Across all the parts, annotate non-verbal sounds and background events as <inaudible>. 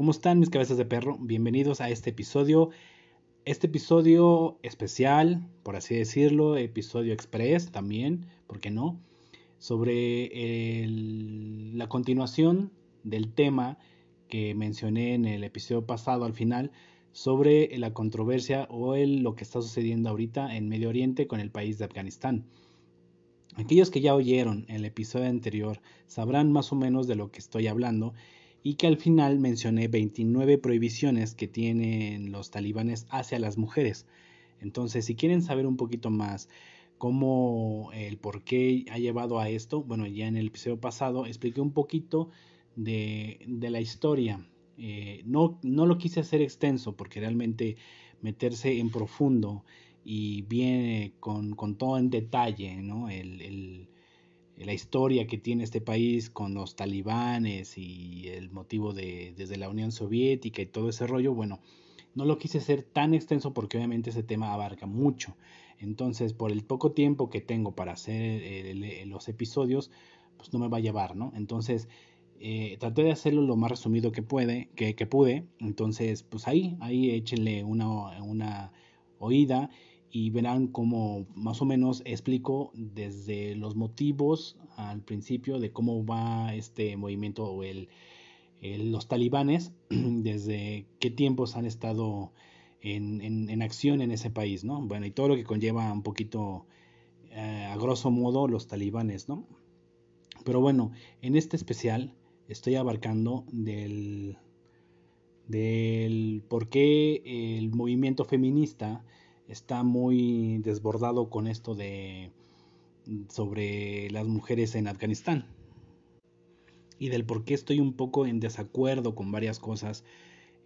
¿Cómo están mis cabezas de perro? Bienvenidos a este episodio. Este episodio especial, por así decirlo, episodio express también, ¿por qué no? Sobre la continuación del tema que mencioné en el episodio pasado al final sobre la controversia o lo que está sucediendo ahorita en Medio Oriente con el país de Afganistán. Aquellos que ya oyeron el episodio anterior sabrán más o menos de lo que estoy hablando y que al final mencioné 29 prohibiciones que tienen los talibanes hacia las mujeres. Entonces, si quieren saber un poquito más cómo el por qué ha llevado a esto, bueno, ya en el episodio pasado expliqué un poquito de, la historia. Eh, no, no lo quise hacer extenso porque realmente meterse en profundo y viene con, todo en detalle, ¿no? La historia que tiene este país con los talibanes y el motivo de desde la Unión Soviética y todo ese rollo, bueno, no lo quise hacer tan extenso porque obviamente ese tema abarca mucho. Entonces, por el poco tiempo que tengo para hacer los episodios, pues no me va a llevar, ¿no? Entonces, eh, traté de hacerlo lo más resumido que puede, que, que pude. Entonces, pues ahí, ahí échenle una, una oída y verán cómo más o menos explico desde los motivos al principio de cómo va este movimiento o el, los talibanes, <clears throat> desde qué tiempos han estado en, en, acción en ese país, ¿no? Bueno, y todo lo que conlleva un poquito, eh, a grosso modo, los talibanes, ¿no? Pero bueno, en este especial estoy abarcando del, del por qué el movimiento feminista está muy desbordado con esto de sobre las mujeres en Afganistán y del por qué estoy un poco en desacuerdo con varias cosas.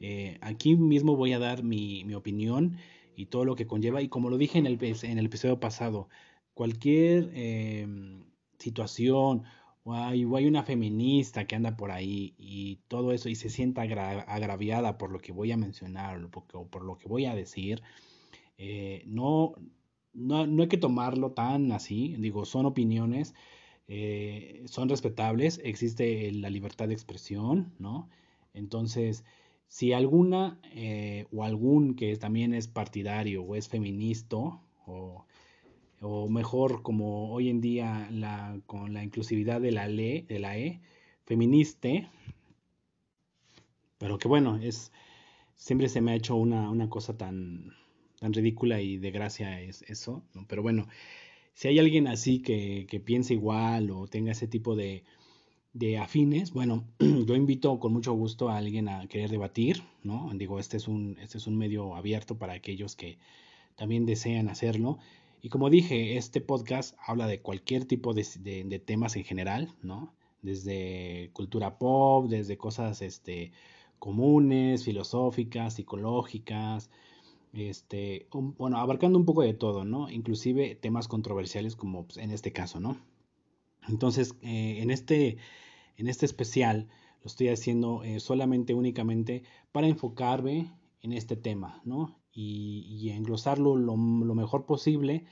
Eh, aquí mismo voy a dar mi, opinión y todo lo que conlleva y como lo dije en el, en el episodio pasado, cualquier em, situación o hay, hay, una feminista que anda por ahí y todo eso y se sienta agraviada por lo que voy a mencionar o por lo que voy a decir, eh, no, no, hay que tomarlo tan así, digo, son opiniones, eh, son respetables, existe la libertad de expresión, ¿no? Entonces, si alguna eh, o algún que también es partidario o es feminista, o, o, mejor como hoy en día con la inclusividad de la ley, de la E, feministe, pero que bueno, es siempre se me ha hecho una, una cosa tan, tan ridícula y de gracia es eso, Pero bueno, si hay alguien así que, piense igual o tenga ese tipo de, de afines, bueno, <clears throat> yo invito con mucho gusto a alguien a querer debatir, ¿no? Digo, este es un, este es un medio abierto para aquellos que también desean hacerlo. Y como dije, este podcast habla de cualquier tipo de, de, de temas en general, ¿no? Desde cultura pop, desde cosas este, comunes, filosóficas, psicológicas, este, bueno, abarcando un poco de todo, ¿no? Inclusive temas controversiales como pues, en este caso, ¿no? Entonces, eh, en, este, en este especial lo estoy haciendo eh, solamente, únicamente para enfocarme en este tema, ¿no? Y, englosarlo lo, mejor posible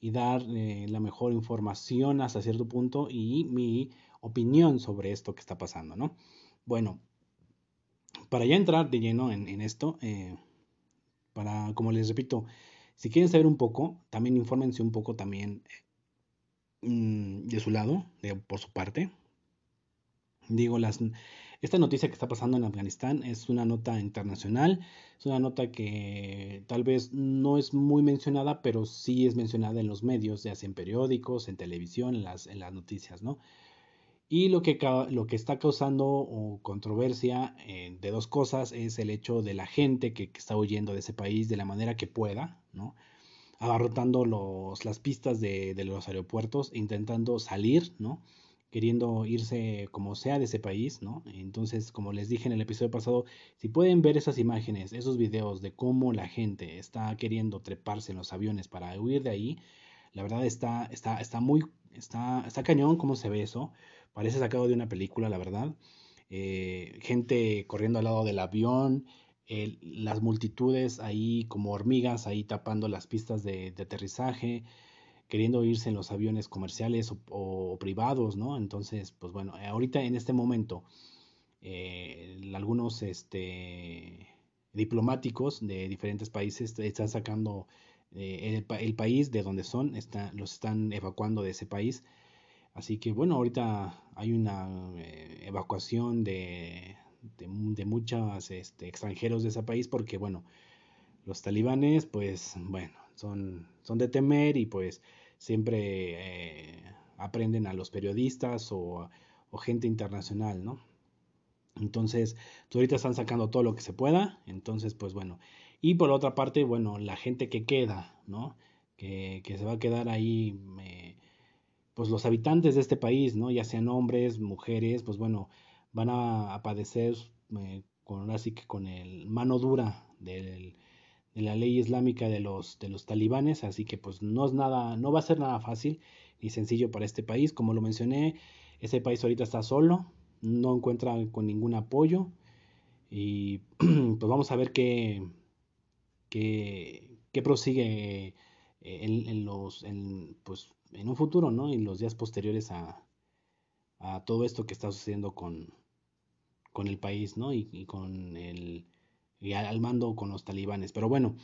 y dar eh, la mejor información hasta cierto punto y mi opinión sobre esto que está pasando, ¿no? Bueno, para ya entrar de lleno en, en esto, para, como les repito, si quieren saber un poco, también infórmense un poco también mm, de su lado, de, por su parte. Digo, las, esta noticia que está pasando en Afganistán es una nota internacional, es una nota que tal vez no es muy mencionada, pero sí es mencionada en los medios, ya sea en periódicos, en televisión, en las, en las noticias, ¿no? Y lo que, lo que está causando controversia eh, de dos cosas es el hecho de la gente que, está huyendo de ese país de la manera que pueda, ¿no? abarrotando los, las pistas de, los aeropuertos, intentando salir, ¿no? queriendo irse como sea de ese país, ¿no? Entonces, como les dije en el episodio pasado, si pueden ver esas imágenes, esos videos de cómo la gente está queriendo treparse en los aviones para huir de ahí, la verdad está, está, está muy, está, está cañón cómo se ve eso. Parece sacado de una película, la verdad. Eh, gente corriendo al lado del avión, las multitudes ahí como hormigas, ahí tapando las pistas de, aterrizaje, queriendo irse en los aviones comerciales o, privados, ¿no? Entonces, pues bueno, ahorita en este momento, algunos este, diplomáticos de diferentes países están sacando el, el, país de donde son, está, los están evacuando de ese país. Así que bueno, ahorita hay una evacuación de, de, muchos este, extranjeros de ese país porque, bueno, los talibanes, pues, bueno, son, son de temer y pues siempre eh, aprenden a los periodistas o, gente internacional, ¿no? Entonces, ahorita están sacando todo lo que se pueda, entonces, pues bueno. Y por otra parte, bueno, la gente que queda, ¿no? Que, se va a quedar ahí, eh, pues los habitantes de este país, ¿no? Ya sean hombres, mujeres, pues bueno, van a, padecer eh, con, así que con el mano dura de la ley islámica de los, de los talibanes, así que pues no es nada, no va a ser nada fácil ni sencillo para este país, como lo mencioné, ese país ahorita está solo, no encuentra con ningún apoyo y <clears throat> pues vamos a ver qué, qué, qué prosigue en, los, en, pues, en un futuro, ¿no? En los días posteriores a, a todo esto que está sucediendo con, con el país, ¿no? Y, con el, y al mando con los talibanes. Pero bueno,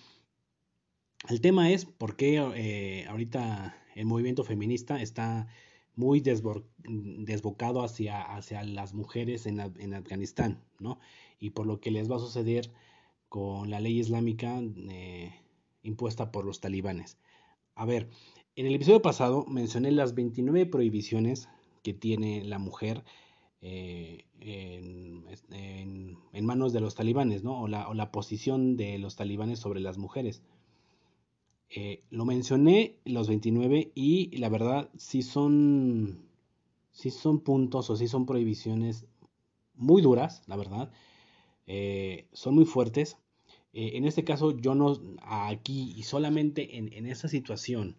el tema es por qué eh, ahorita el movimiento feminista está muy desbocado hacia, las mujeres en, en, Afganistán, ¿no? Y por lo que les va a suceder con la ley islámica eh, impuesta por los talibanes. A ver, en el episodio pasado mencioné las 29 prohibiciones que tiene la mujer eh, en, manos de los talibanes, ¿no? O la, posición de los talibanes sobre las mujeres. Eh, lo mencioné los 29 y la verdad sí son, sí son puntos o sí son prohibiciones muy duras, la verdad. Eh, son muy fuertes. en este caso yo no, aquí y solamente en, esa situación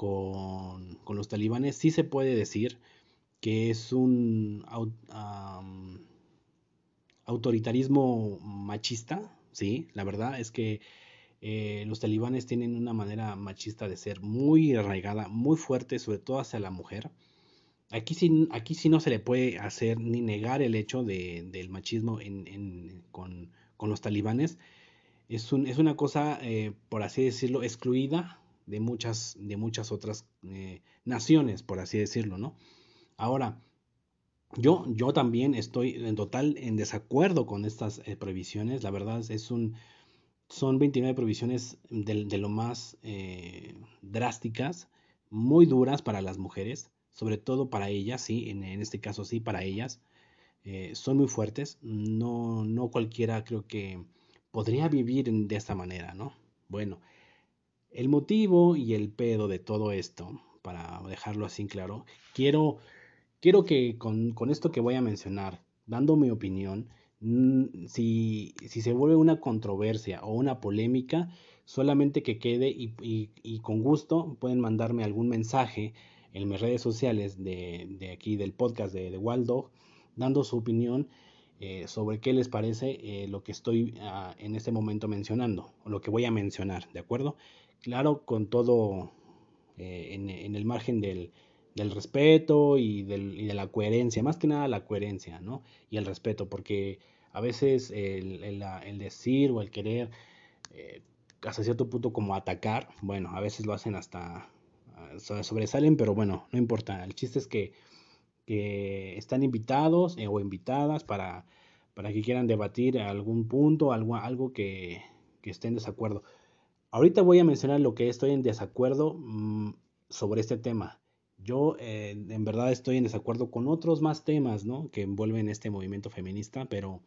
con, con los talibanes sí se puede decir que es un autoritarismo machista, sí, la verdad es que eh, los talibanes tienen una manera machista de ser muy arraigada, muy fuerte, sobre todo hacia la mujer. Aquí sí, aquí sí no se le puede hacer ni negar el hecho de, del machismo en, con, los talibanes. Es, un, es una cosa, eh, por así decirlo, excluida de muchas, de muchas otras eh, naciones, por así decirlo, ¿no? Ahora, yo, yo también estoy en total en desacuerdo con estas eh, prohibiciones. La verdad es un, son 29 prohibiciones de, lo más eh, drásticas, muy duras para las mujeres, sobre todo para ellas, sí, en, este caso sí, para ellas. Eh, son muy fuertes. No, no cualquiera creo que podría vivir de esta manera, ¿no? Bueno, el motivo y el pedo de todo esto, para dejarlo así claro, quiero quiero que con, esto que voy a mencionar, dando mi opinión, mm, si, se vuelve una controversia o una polémica, solamente que quede y, con gusto pueden mandarme algún mensaje en mis redes sociales de, aquí del podcast de, de Waldo, dando su opinión eh, sobre qué les parece eh, lo que estoy ah, en este momento mencionando, o lo que voy a mencionar, ¿de acuerdo? Claro, con todo eh, en, el margen del, del respeto y, del, y, de la coherencia, más que nada la coherencia, ¿no? Y el respeto, porque a veces el, el, decir o el querer, eh, hasta cierto punto como atacar, bueno, a veces lo hacen hasta, sobresalen, pero bueno, no importa, el chiste es que, que están invitados eh, o invitadas para, para que quieran debatir algún punto, algo, algo que, que esté en desacuerdo. Ahorita voy a mencionar lo que estoy en desacuerdo mm, sobre este tema yo eh, en verdad estoy en desacuerdo con otros más temas, ¿no? Que envuelven este movimiento feminista, pero,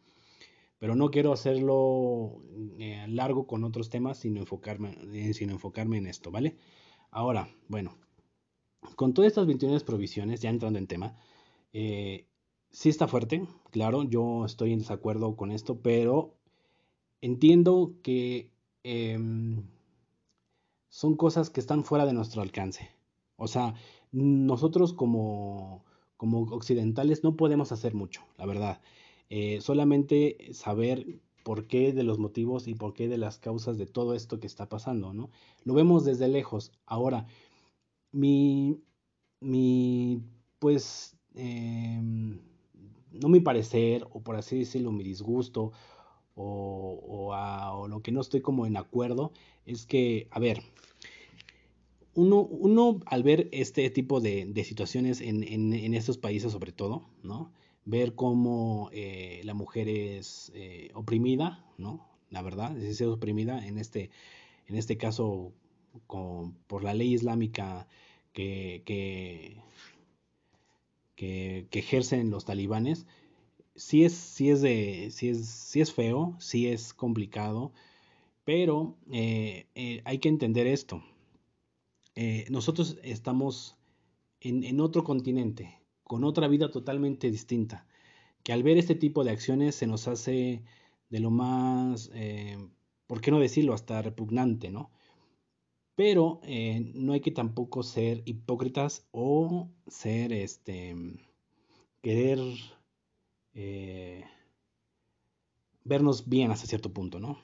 pero no quiero hacerlo eh, largo con otros temas, sino enfocarme, eh, sino enfocarme en esto, ¿vale? Ahora, bueno, con todas estas 21 provisiones, ya entrando en tema, sí está fuerte, claro, yo estoy en desacuerdo con esto, pero entiendo que em, son cosas que están fuera de nuestro alcance. O sea, nosotros como, como occidentales no podemos hacer mucho, la verdad. Eh, solamente saber por qué de los motivos y por qué de las causas de todo esto que está pasando, ¿no? Lo vemos desde lejos. Ahora, mi, mi pues, em, no mi parecer, o por así decirlo, mi disgusto, o, o, lo que no estoy como en acuerdo, es que, a ver, uno, uno al ver este tipo de, situaciones en, en, estos países sobre todo, ¿no? Ver cómo eh, la mujer es eh, oprimida, ¿no? La verdad, es oprimida en este, en este caso por la ley islámica que, que, que, ejercen los talibanes, sí es, es, de, sí es, es feo, sí es complicado, pero eh, eh, hay que entender esto. Eh, nosotros estamos en, en, otro continente, con otra vida totalmente distinta, que al ver este tipo de acciones se nos hace de lo más, ¿por qué no decirlo?, hasta repugnante, ¿no? Pero no hay que tampoco ser hipócritas o ser, este, querer eh, vernos bien hasta cierto punto, ¿no?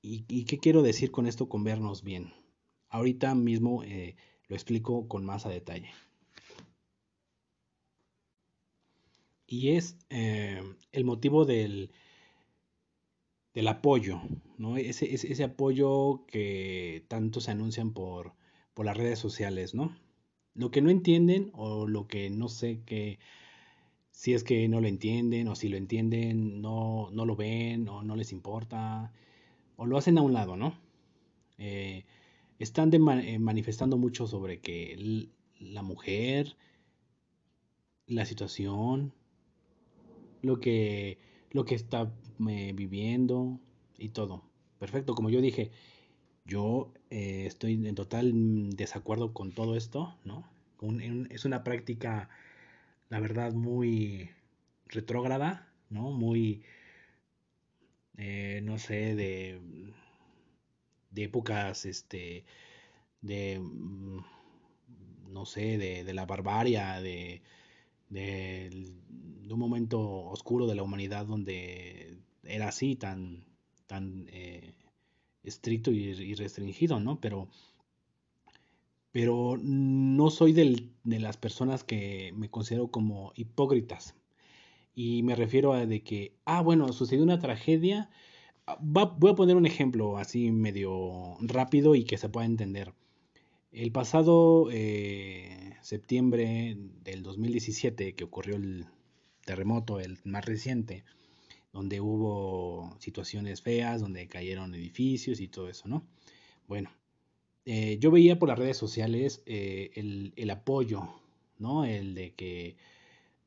¿Y, qué quiero decir con esto con vernos bien? Ahorita mismo eh, lo explico con más a detalle. Y es el motivo del, del apoyo, ¿no? Ese, ese, apoyo que tanto se anuncian por, por las redes sociales, ¿no? Lo que no entienden o lo que no sé que si es que no lo entienden o si lo entienden no, no lo ven o no les importa o lo hacen a un lado, ¿no? Eh, están eh, manifestando mucho sobre que la mujer, la situación, lo que lo que está eh, viviendo y todo. Perfecto, como yo dije, yo eh, estoy en total desacuerdo con todo esto, ¿no? es una práctica, la verdad, muy retrógrada, ¿no? Muy, eh, no sé, de, de épocas, este, de, mm, no sé, de, de la barbarie, de, de, un momento oscuro de la humanidad donde era así, tan, tan eh, estricto y, restringido, ¿no? Pero, pero no soy de las personas que me considero como hipócritas. Y me refiero a de que, ah, bueno, sucedió una tragedia. Ah, voy a poner un ejemplo así medio rápido y que se pueda entender. El pasado eh, septiembre del 2017, que ocurrió el terremoto, el más reciente, donde hubo situaciones feas, donde cayeron edificios y todo eso, ¿no? Bueno, eh, yo veía por las redes sociales eh, el, apoyo, ¿no? El de que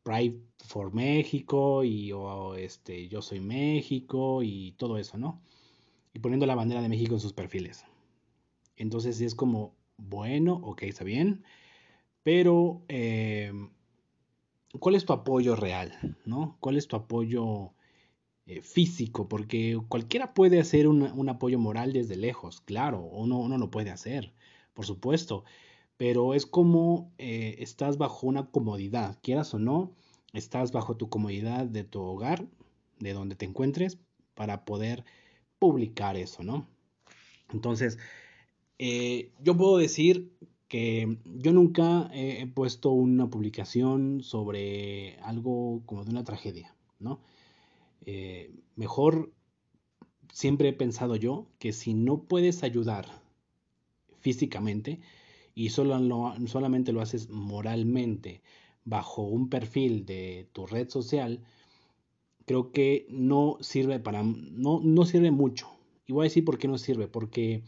Pride for México y este, yo soy México y todo eso, ¿no? Y poniendo la bandera de México en sus perfiles. Entonces es como, bueno, ok, está bien, pero eh, ¿cuál es tu apoyo real? ¿no? ¿Cuál es tu apoyo eh, físico? Porque cualquiera puede hacer un, apoyo moral desde lejos, claro, uno, uno lo puede hacer, por supuesto, pero es como eh, estás bajo una comodidad, quieras o no, estás bajo tu comodidad de tu hogar, de donde te encuentres, para poder publicar eso, ¿no? Entonces, eh, yo puedo decir que yo nunca he puesto una publicación sobre algo como de una tragedia, ¿no? Eh, mejor siempre he pensado yo que si no puedes ayudar físicamente y solo solamente lo haces moralmente bajo un perfil de tu red social, creo que no sirve para no, no sirve mucho. Y voy a decir por qué no sirve, porque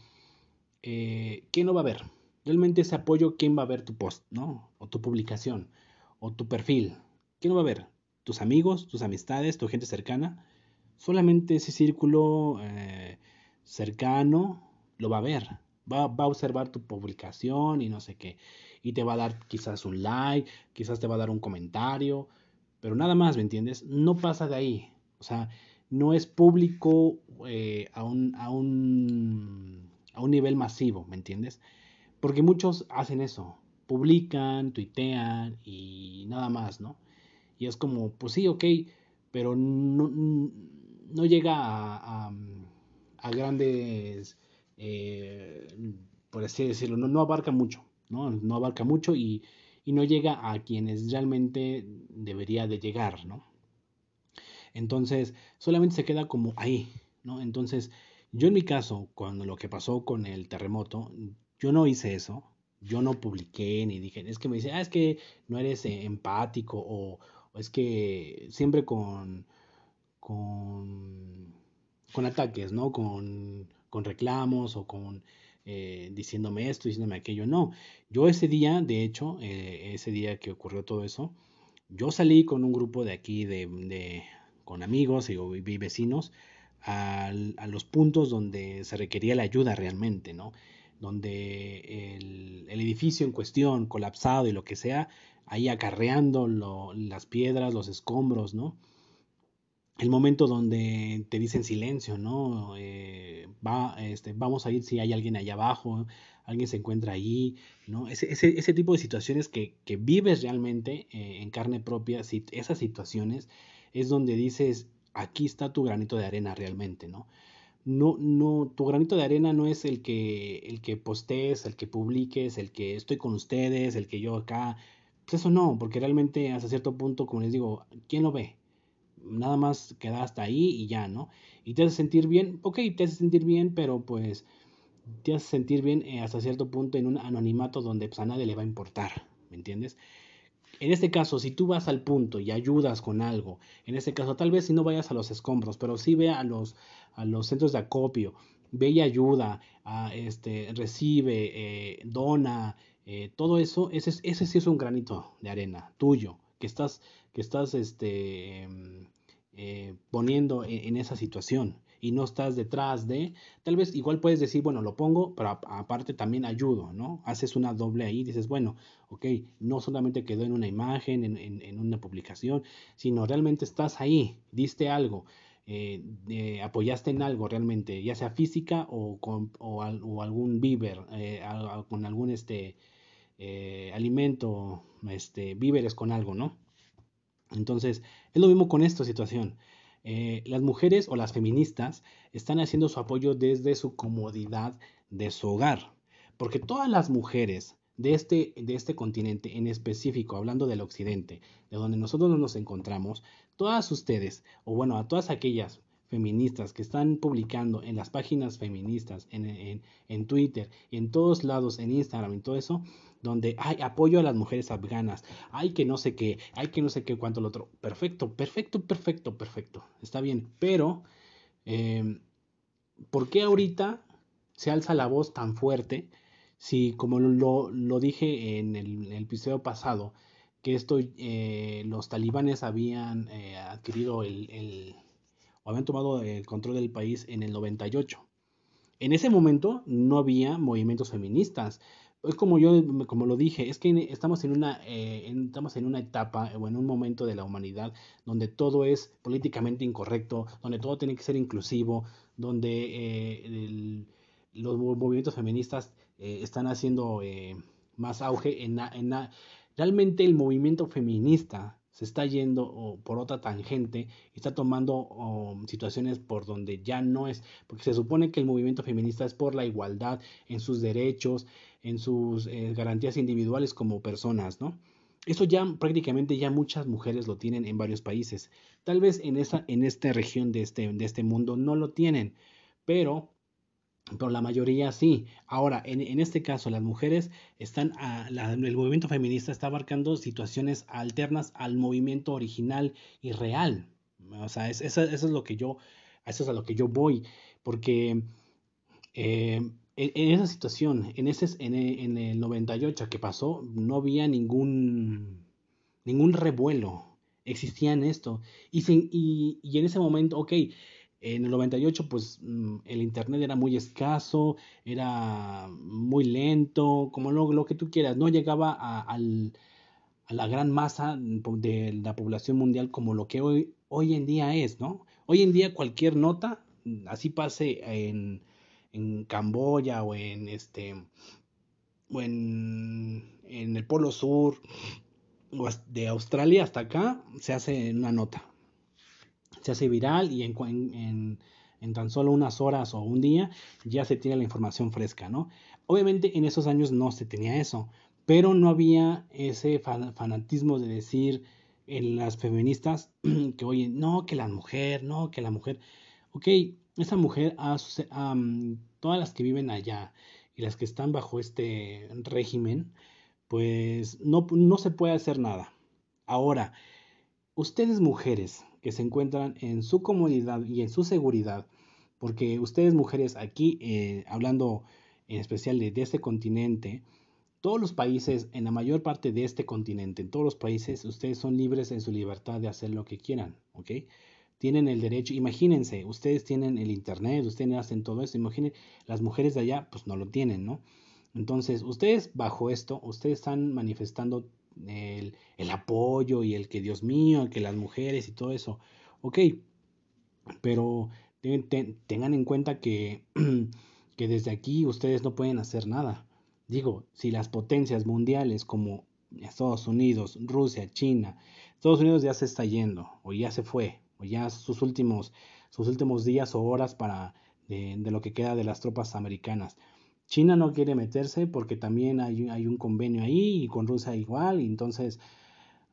eh, ¿quién no va a ver? Realmente ese apoyo, ¿quién va a ver tu post, ¿no? O tu publicación, o tu perfil. ¿Quién no va a ver? ¿Tus amigos, tus amistades, tu gente cercana? Solamente ese círculo eh, cercano lo va a ver. Va, va, a observar tu publicación y no sé qué. Y te va a dar quizás un like, quizás te va a dar un comentario, pero nada más, ¿me entiendes? No pasa de ahí. O sea, no es público eh, a, un, a, un, a un nivel masivo, ¿me entiendes? Porque muchos hacen eso, publican, tuitean y nada más, ¿no? Y es como, pues sí, ok, pero no, no llega a, a, grandes, eh, por así decirlo, no, no abarca mucho, ¿no? No abarca mucho y, y no llega a quienes realmente debería de llegar, ¿no? Entonces, solamente se queda como ahí, ¿no? Entonces, yo en mi caso, cuando lo que pasó con el terremoto, yo no hice eso, yo no publiqué ni dije, es que me dice, ah, es que no eres eh, empático o, es que siempre con, con, con ataques, ¿no? Con, con reclamos o con eh, diciéndome esto, diciéndome aquello. No, yo ese día, de hecho, eh, ese día que ocurrió todo eso, yo salí con un grupo de aquí, de, de con amigos y, vecinos, a, a, los puntos donde se requería la ayuda realmente, ¿no? Donde el, el edificio en cuestión, colapsado y lo que sea, ahí acarreando las piedras, los escombros, ¿no? el momento donde te dicen silencio, ¿no? Eh, va, este, vamos a ir si hay alguien allá abajo, alguien se encuentra ahí, ¿no? Ese, tipo de situaciones que, vives realmente eh, en carne propia, esas situaciones es donde dices, aquí está tu granito de arena realmente, ¿no? No, no, tu granito de arena no es el que, el que postees, el que publiques, el que estoy con ustedes, el que yo acá, pues eso no, porque realmente hasta cierto punto, como les digo, ¿quién lo ve? nada más queda hasta ahí y ya, ¿no? Y te hace sentir bien, ok, te hace sentir bien, pero pues te hace sentir bien eh, hasta cierto punto en un anonimato donde pues, a nadie le va a importar, ¿me entiendes? En este caso, si tú vas al punto y ayudas con algo, en este caso tal vez si no vayas a los escombros, pero sí ve a los, a los centros de acopio, ve y ayuda, a, este, recibe, eh, dona, eh, todo eso, ese, ese sí es un granito de arena tuyo, que estás, que estás este, em, eh, poniendo e-, en, esa situación y no estás detrás de, tal vez igual puedes decir, bueno, lo pongo, pero aparte también ayudo, ¿no? Haces una doble ahí, dices, bueno, ok, no solamente quedó en una imagen, en, en, una publicación, sino realmente estás ahí, diste algo, eh, apoyaste en algo realmente, ya sea física o con o, algún víver, eh, con algún este, alimento, este, víveres con algo, ¿no? Entonces, es lo mismo con esta situación. Eh, las mujeres o las feministas están haciendo su apoyo desde su comodidad de su hogar. Porque todas las mujeres de este, de este continente en específico, hablando del occidente, de donde nosotros nos encontramos, todas ustedes, o bueno, a todas aquellas feministas que están publicando en las páginas feministas, en, en, en Twitter, en todos lados, en Instagram, y todo eso, donde hay apoyo a las mujeres afganas, hay que no sé qué, hay que no sé qué, cuánto lo otro. Perfecto, perfecto, perfecto, perfecto. Está bien, pero em, ¿por qué ahorita se alza la voz tan fuerte? Si, como lo, lo dije en el, episodio pasado, que esto, eh, los talibanes habían eh, adquirido el, el, o habían tomado el control del país en el 98. En ese momento no había movimientos feministas, es como yo, como lo dije, es que estamos en una, eh, estamos en una etapa o en un momento de la humanidad donde todo es políticamente incorrecto, donde todo tiene que ser inclusivo, donde eh, los movimientos feministas eh, están haciendo más auge en, en realmente el movimiento feminista se está yendo por otra tangente y está tomando situaciones por donde ya no es, porque se supone que el movimiento feminista es por la igualdad en sus derechos, en sus eh, garantías individuales como personas, ¿no? Eso ya prácticamente ya muchas mujeres lo tienen en varios países. Tal vez en, esa, en esta región de este, de este mundo no lo tienen, pero, pero la mayoría sí. Ahora, en, en este caso, las mujeres están, el movimiento feminista está abarcando situaciones alternas al movimiento original y real. O sea, es, eso, es lo que yo, eso es a lo que yo voy, porque eh, en, esa situación, en, ese, en, en, el 98 que pasó, no había ningún, ningún revuelo. Existían esto. Y, y, y, en ese momento, ok, en el 98 pues mm, el internet era muy escaso, era muy lento, como lo, que tú quieras, no llegaba a, a la gran masa de la población mundial como lo que hoy, hoy en día es, ¿no? Hoy en día cualquier nota, así pase en en Camboya o en este o en, en el Polo Sur o de Australia hasta acá se hace una nota se hace viral y en, tan solo unas horas o un día ya se tiene la información fresca, ¿no? Obviamente en esos años no se tenía eso, pero no había ese fanatismo de decir en las feministas <clears throat> que, oye, no, que la mujer, no, que la mujer. Ok, esa mujer, todas las que viven allá y las que están bajo este régimen, pues no, no se puede hacer nada. Ahora, ustedes mujeres que se encuentran en su comodidad y en su seguridad, porque ustedes mujeres aquí, eh, hablando en especial de, este continente, todos los países, en la mayor parte de este continente, en todos los países, ustedes son libres en su libertad de hacer lo que quieran, ¿ok? Tienen el derecho, imagínense, ustedes tienen el internet, ustedes hacen todo eso, imaginen, las mujeres de allá, pues no lo tienen, ¿no? Entonces, ustedes bajo esto, ustedes están manifestando el, el apoyo y el que Dios mío, que las mujeres y todo eso, ok, pero tengan en cuenta que, <clears throat> que desde aquí ustedes no pueden hacer nada. Digo, si las potencias mundiales como Estados Unidos, Rusia, China, Estados Unidos ya se está yendo, o ya se fue, o ya sus últimos, sus últimos días o horas para de, lo que queda de las tropas americanas. China no quiere meterse porque también hay, hay un convenio ahí y con Rusia igual, entonces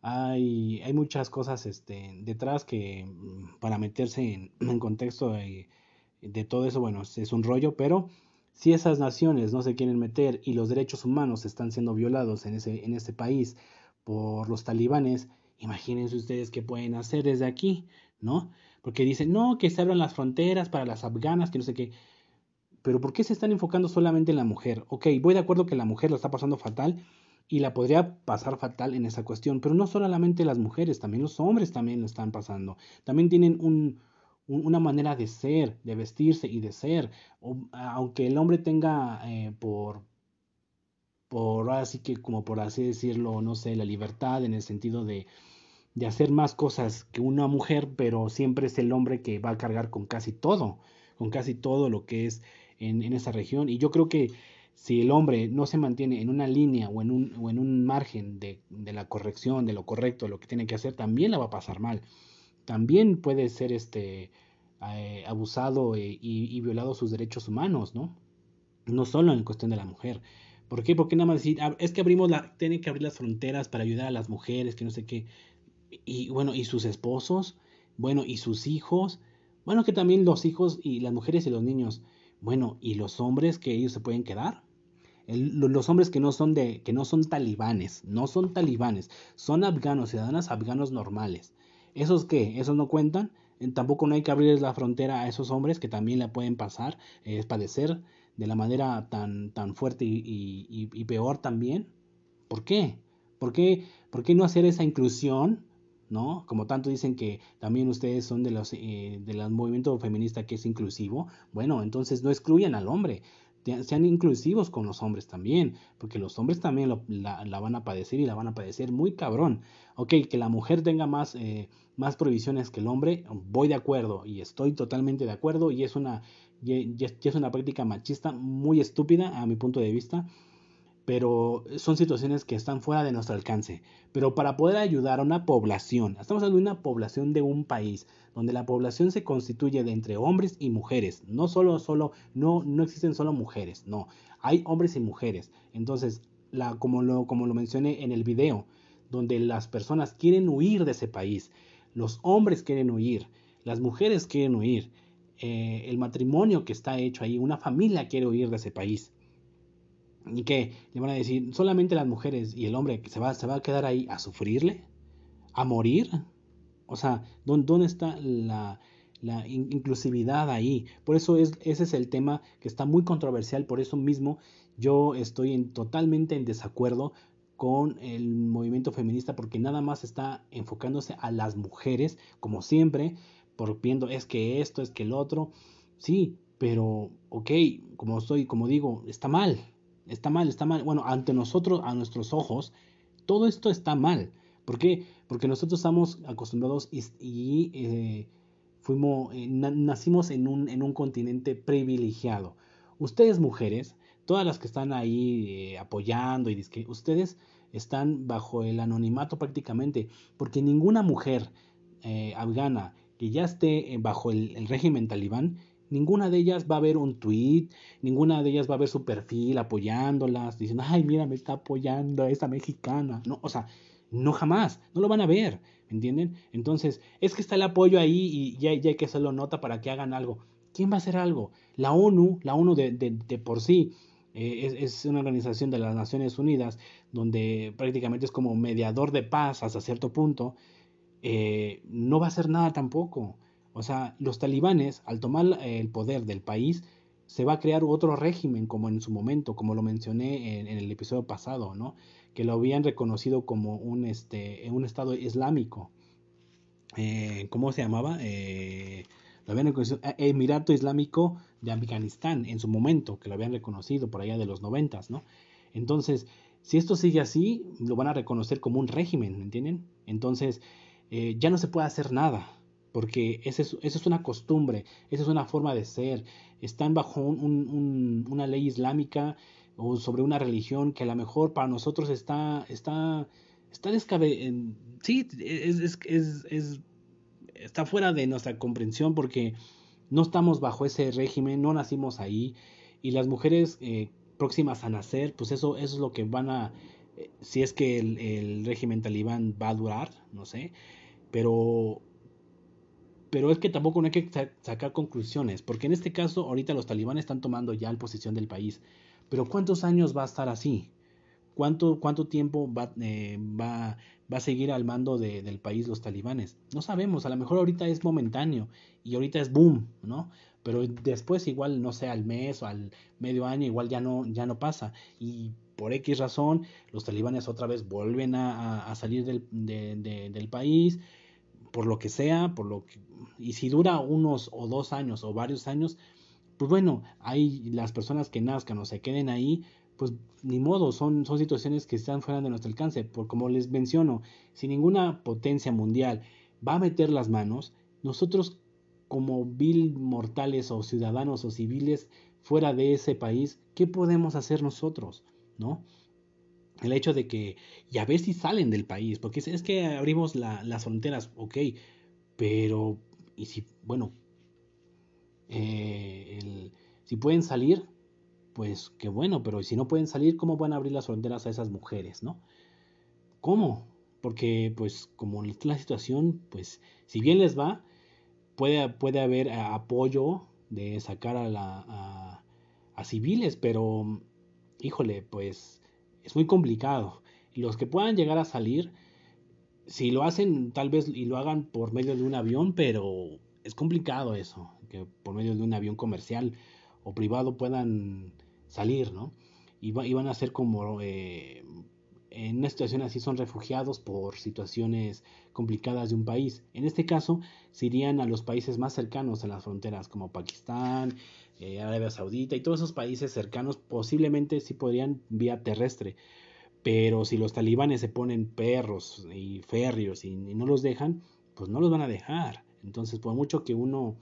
hay, hay muchas cosas este, detrás que mm, para meterse en, en contexto de, de, todo eso, bueno, es un rollo, pero si esas naciones no se quieren meter y los derechos humanos están siendo violados en ese, en ese país por los talibanes, imagínense ustedes qué pueden hacer desde aquí, ¿no? Porque dicen, no, que se abran las fronteras para las afganas, que no sé qué. Pero ¿por qué se están enfocando solamente en la mujer? Ok, voy de acuerdo que la mujer lo está pasando fatal y la podría pasar fatal en esa cuestión, pero no solamente las mujeres, también los hombres también lo están pasando. También tienen un, una manera de ser, de vestirse y de ser. aunque el hombre tenga eh, por, por así que como por así decirlo, no sé, la libertad en el sentido de, de hacer más cosas que una mujer, pero siempre es el hombre que va a cargar con casi todo, con casi todo lo que es en, esa región. Y yo creo que si el hombre no se mantiene en una línea o en un, o en un margen de, de, la corrección, de lo correcto, lo que tiene que hacer, también la va a pasar mal también puede ser este, eh, abusado eh, y, violado sus derechos humanos, ¿no? No solo en cuestión de la mujer. ¿Por qué? Porque nada más decir, ah, es que abrimos la, tienen que abrir las fronteras para ayudar a las mujeres, que no sé qué. Y bueno, y sus esposos, bueno, y sus hijos, bueno, que también los hijos y las mujeres y los niños, bueno, y los hombres que ellos se pueden quedar. los hombres que no son de, que no son talibanes, no son talibanes, son afganos, ciudadanos afganos normales. ¿Esos qué? ¿Esos no cuentan? Tampoco no hay que abrirles la frontera a esos hombres que también la pueden pasar, es padecer de la manera tan, tan fuerte y, y, peor también. ¿Por qué? ¿Por qué? ¿Por qué no hacer esa inclusión? ¿No? Como tanto dicen que también ustedes son de los eh, del movimiento feminista que es inclusivo, bueno, entonces no excluyan al hombre, sean inclusivos con los hombres también, porque los hombres también la, van a padecer y la van a padecer muy cabrón. Ok, que la mujer tenga más, eh, más provisiones que el hombre, voy de acuerdo y estoy totalmente de acuerdo y es una, es una práctica machista muy estúpida a mi punto de vista, pero son situaciones que están fuera de nuestro alcance. Pero para poder ayudar a una población, estamos hablando de una población de un país, donde la población se constituye de entre hombres y mujeres, no solo, solo, no, no existen solo mujeres, no, hay hombres y mujeres. Entonces, la, como, lo, como lo mencioné en el video, donde las personas quieren huir de ese país, los hombres quieren huir, las mujeres quieren huir, eh, el matrimonio que está hecho ahí, una familia quiere huir de ese país. ¿Y qué? Le van a decir, solamente las mujeres y el hombre se va, se va a quedar ahí a sufrirle, a morir. O sea, ¿dónde, está la, la inclusividad ahí? Por eso es, ese es el tema que está muy controversial, por eso mismo yo estoy en, totalmente en desacuerdo con el movimiento feminista porque nada más está enfocándose a las mujeres, como siempre, por viendo es que esto, es que el otro. Sí, pero ok, como estoy, como digo, está mal, está mal, está mal. Bueno, ante nosotros, a nuestros ojos, todo esto está mal. ¿Por qué? Porque nosotros estamos acostumbrados y, eh, fuimos, eh, nacimos en un, en un continente privilegiado. Ustedes mujeres, todas las que están ahí eh, apoyando y que ustedes están bajo el anonimato prácticamente, porque ninguna mujer afgana que ya esté bajo el régimen talibán ninguna de ellas va a ver un tweet, ninguna de ellas va a ver su perfil apoyándolas, diciendo, ay, mira, me está apoyando esta mexicana. No, o sea, no jamás, no lo van a ver, ¿me entienden? Entonces, es que está el apoyo ahí y ya, ya hay que hacerlo nota para que hagan algo. ¿Quién va a hacer algo? La ONU, la ONU de, por sí, eh, es, una organización de las Naciones Unidas donde prácticamente es como mediador de paz hasta cierto punto, eh, no va a hacer nada tampoco. O sea, los talibanes, al tomar el poder del país, se va a crear otro régimen, como en su momento, como lo mencioné en, el episodio pasado, ¿no? Que lo habían reconocido como un, este, un estado islámico. Eh, ¿Cómo se llamaba? Eh, lo habían reconocido eh, Emirato Islámico de Afganistán en su momento, que lo habían reconocido por allá de los noventas, ¿no? Entonces, si esto sigue así, lo van a reconocer como un régimen, ¿me entienden? Entonces, ya no se puede hacer nada porque esa es, es, una costumbre, esa es una forma de ser. Están bajo una ley islámica o sobre una religión que a lo mejor para nosotros está, está, está descabe sí, es, es, está fuera de nuestra comprensión porque no estamos bajo ese régimen, no nacimos ahí y las mujeres eh, próximas a nacer, pues eso, eso es lo que van a, eh, si es que el, el régimen talibán va a durar, no sé, pero pero es que tampoco no hay que sacar conclusiones, porque en este caso ahorita los talibanes están tomando ya la posición del país, pero ¿cuántos años va a estar así? ¿Cuánto, cuánto tiempo va, eh, va, va, a seguir al mando de, del país los talibanes? No sabemos, a lo mejor ahorita es momentáneo y ahorita es boom, ¿no? Pero después igual, no sé, al mes o al medio año igual ya no, ya no pasa. Y por X razón, los talibanes otra vez vuelven a, a salir del, del país, por lo que sea, por lo que, y si dura unos o dos años o varios años, pues bueno, hay las personas que nazcan o se queden ahí, pues ni modo, son, son situaciones que están fuera de nuestro alcance, por como les menciono, si ninguna potencia mundial va a meter las manos, nosotros como vil mortales o ciudadanos o civiles fuera de ese país, ¿qué podemos hacer nosotros? ¿No? El hecho de que, y a ver si salen del país, porque es, que abrimos las fronteras, ok, pero, y si, bueno, eh, si pueden salir, pues qué bueno, pero si no pueden salir, ¿cómo van a abrir las fronteras a esas mujeres, no? ¿Cómo? Porque, pues, como está la situación, pues, si bien les va, puede, puede haber apoyo de sacar a, la, a, a civiles, pero, híjole, pues es muy complicado. Y los que puedan llegar a salir, si lo hacen tal vez y lo hagan por medio de un avión, pero es complicado eso, que por medio de un avión comercial o privado puedan salir, ¿no? Y, van a ser como, eh, en una situación así son refugiados por situaciones complicadas de un país. En este caso, se irían a los países más cercanos a las fronteras, como Pakistán, eh, Arabia Saudita y todos esos países cercanos posiblemente sí podrían vía terrestre. Pero si los talibanes se ponen perros y férreos y, no los dejan, pues no los van a dejar. Entonces, por mucho que uno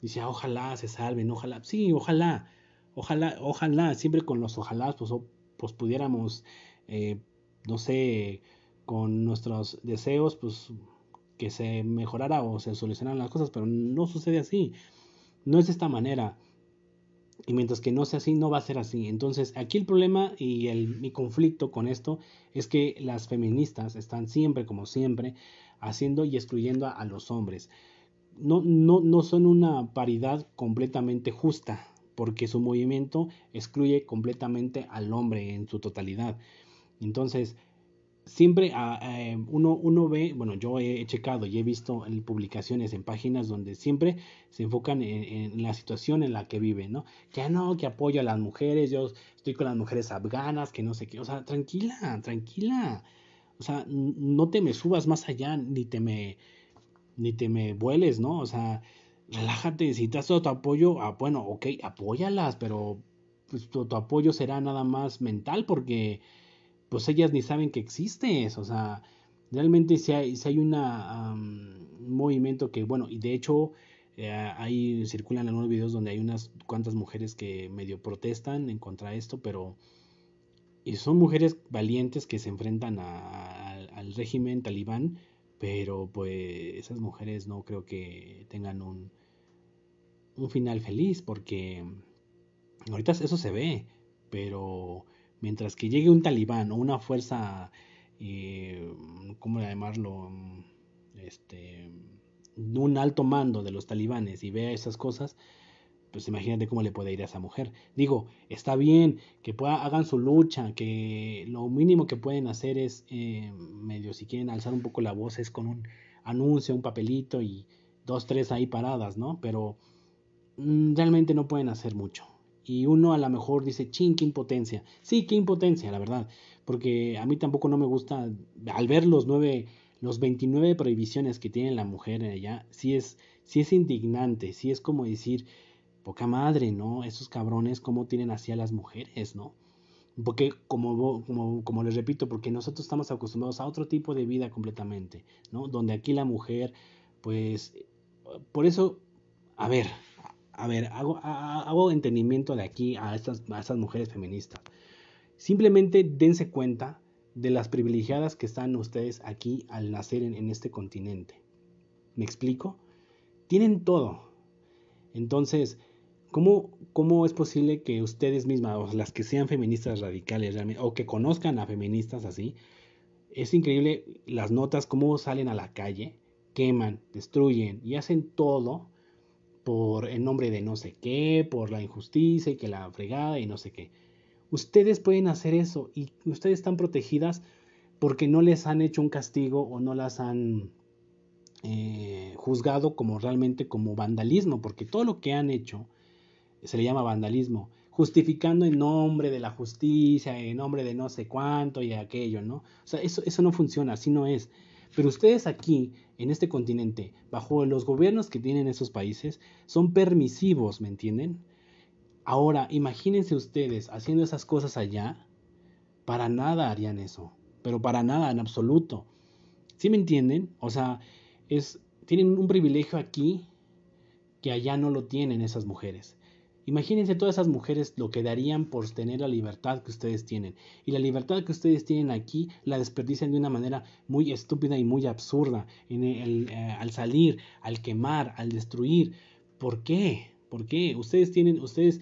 dice, ah, ojalá se salven, ojalá, sí, ojalá, ojalá, ojalá, siempre con los ojalá, pues, pues pudiéramos, eh, no sé, con nuestros deseos, pues que se mejorara o se solucionaran las cosas, pero no sucede así. No es de esta manera. Y mientras que no sea así, no va a ser así. Entonces, aquí el problema y el, mi conflicto con esto es que las feministas están siempre, como siempre, haciendo y excluyendo a, los hombres. No, no, no son una paridad completamente justa, porque su movimiento excluye completamente al hombre en su totalidad. Entonces, siempre ah, eh, uno, uno ve, bueno, yo he checado y he visto en publicaciones en páginas donde siempre se enfocan en, la situación en la que viven, ¿no? Que no, que apoyo a las mujeres, yo estoy con las mujeres afganas, que no sé qué, o sea, tranquila, tranquila, o sea, no te me subas más allá, ni te me, ni te me vueles, ¿no? O sea, relájate, si te has dado tu apoyo, ah, bueno, ok, apóyalas, pero pues, tu apoyo será nada más mental porque pues ellas ni saben que existe eso, o sea, realmente si hay, si hay un movimiento que, bueno, y de hecho eh, ahí circulan algunos videos donde hay unas cuantas mujeres que medio protestan en contra de esto, pero y son mujeres valientes que se enfrentan al régimen talibán, pero pues esas mujeres no creo que tengan un un final feliz, porque ahorita eso se ve, pero mientras que llegue un talibán o una fuerza, eh, ¿cómo llamarlo? Este, un alto mando de los talibanes y vea esas cosas, pues imagínate cómo le puede ir a esa mujer. Digo, está bien que pueda, hagan su lucha, que lo mínimo que pueden hacer es, eh, medio si quieren alzar un poco la voz, es con un anuncio, un papelito y dos, tres ahí paradas, ¿no? Pero mm, realmente no pueden hacer mucho. Y uno a lo mejor dice, ching, qué impotencia. Sí, qué impotencia, la verdad. Porque a mí tampoco no me gusta, al ver los nueve, los 29 prohibiciones que tiene la mujer allá, sí es, sí es indignante, sí es como decir, poca madre, ¿no? Esos cabrones, ¿cómo tienen así a las mujeres, ¿no? Porque, como, como, como les repito, porque nosotros estamos acostumbrados a otro tipo de vida completamente, ¿no? Donde aquí la mujer, pues, por eso, a ver, a ver, hago, entendimiento de aquí a estas, mujeres feministas. Simplemente dense cuenta de las privilegiadas que están ustedes aquí al nacer en, este continente. ¿Me explico? Tienen todo. Entonces, ¿Cómo, es posible que ustedes mismas, o las que sean feministas radicales o que conozcan a feministas así, es increíble las notas, cómo salen a la calle, queman, destruyen y hacen todo por el nombre de no sé qué, por la injusticia y que la fregada y no sé qué. Ustedes pueden hacer eso y ustedes están protegidas porque no les han hecho un castigo o no las han eh, juzgado como realmente como vandalismo, porque todo lo que han hecho se le llama vandalismo, justificando en nombre de la justicia, en nombre de no sé cuánto y aquello, ¿no? O sea, eso, eso no funciona, así no es. Pero ustedes aquí, en este continente, bajo los gobiernos que tienen esos países, son permisivos, ¿me entienden? Ahora, imagínense ustedes haciendo esas cosas allá, para nada harían eso, pero para nada, en absoluto. ¿Sí me entienden? O sea, es, tienen un privilegio aquí que allá no lo tienen esas mujeres. Imagínense todas esas mujeres lo que darían por tener la libertad que ustedes tienen. Y la libertad que ustedes tienen aquí la desperdician de una manera muy estúpida y muy absurda. En el, eh, al salir, al quemar, al destruir. ¿Por qué? ¿Por qué? Ustedes tienen, ustedes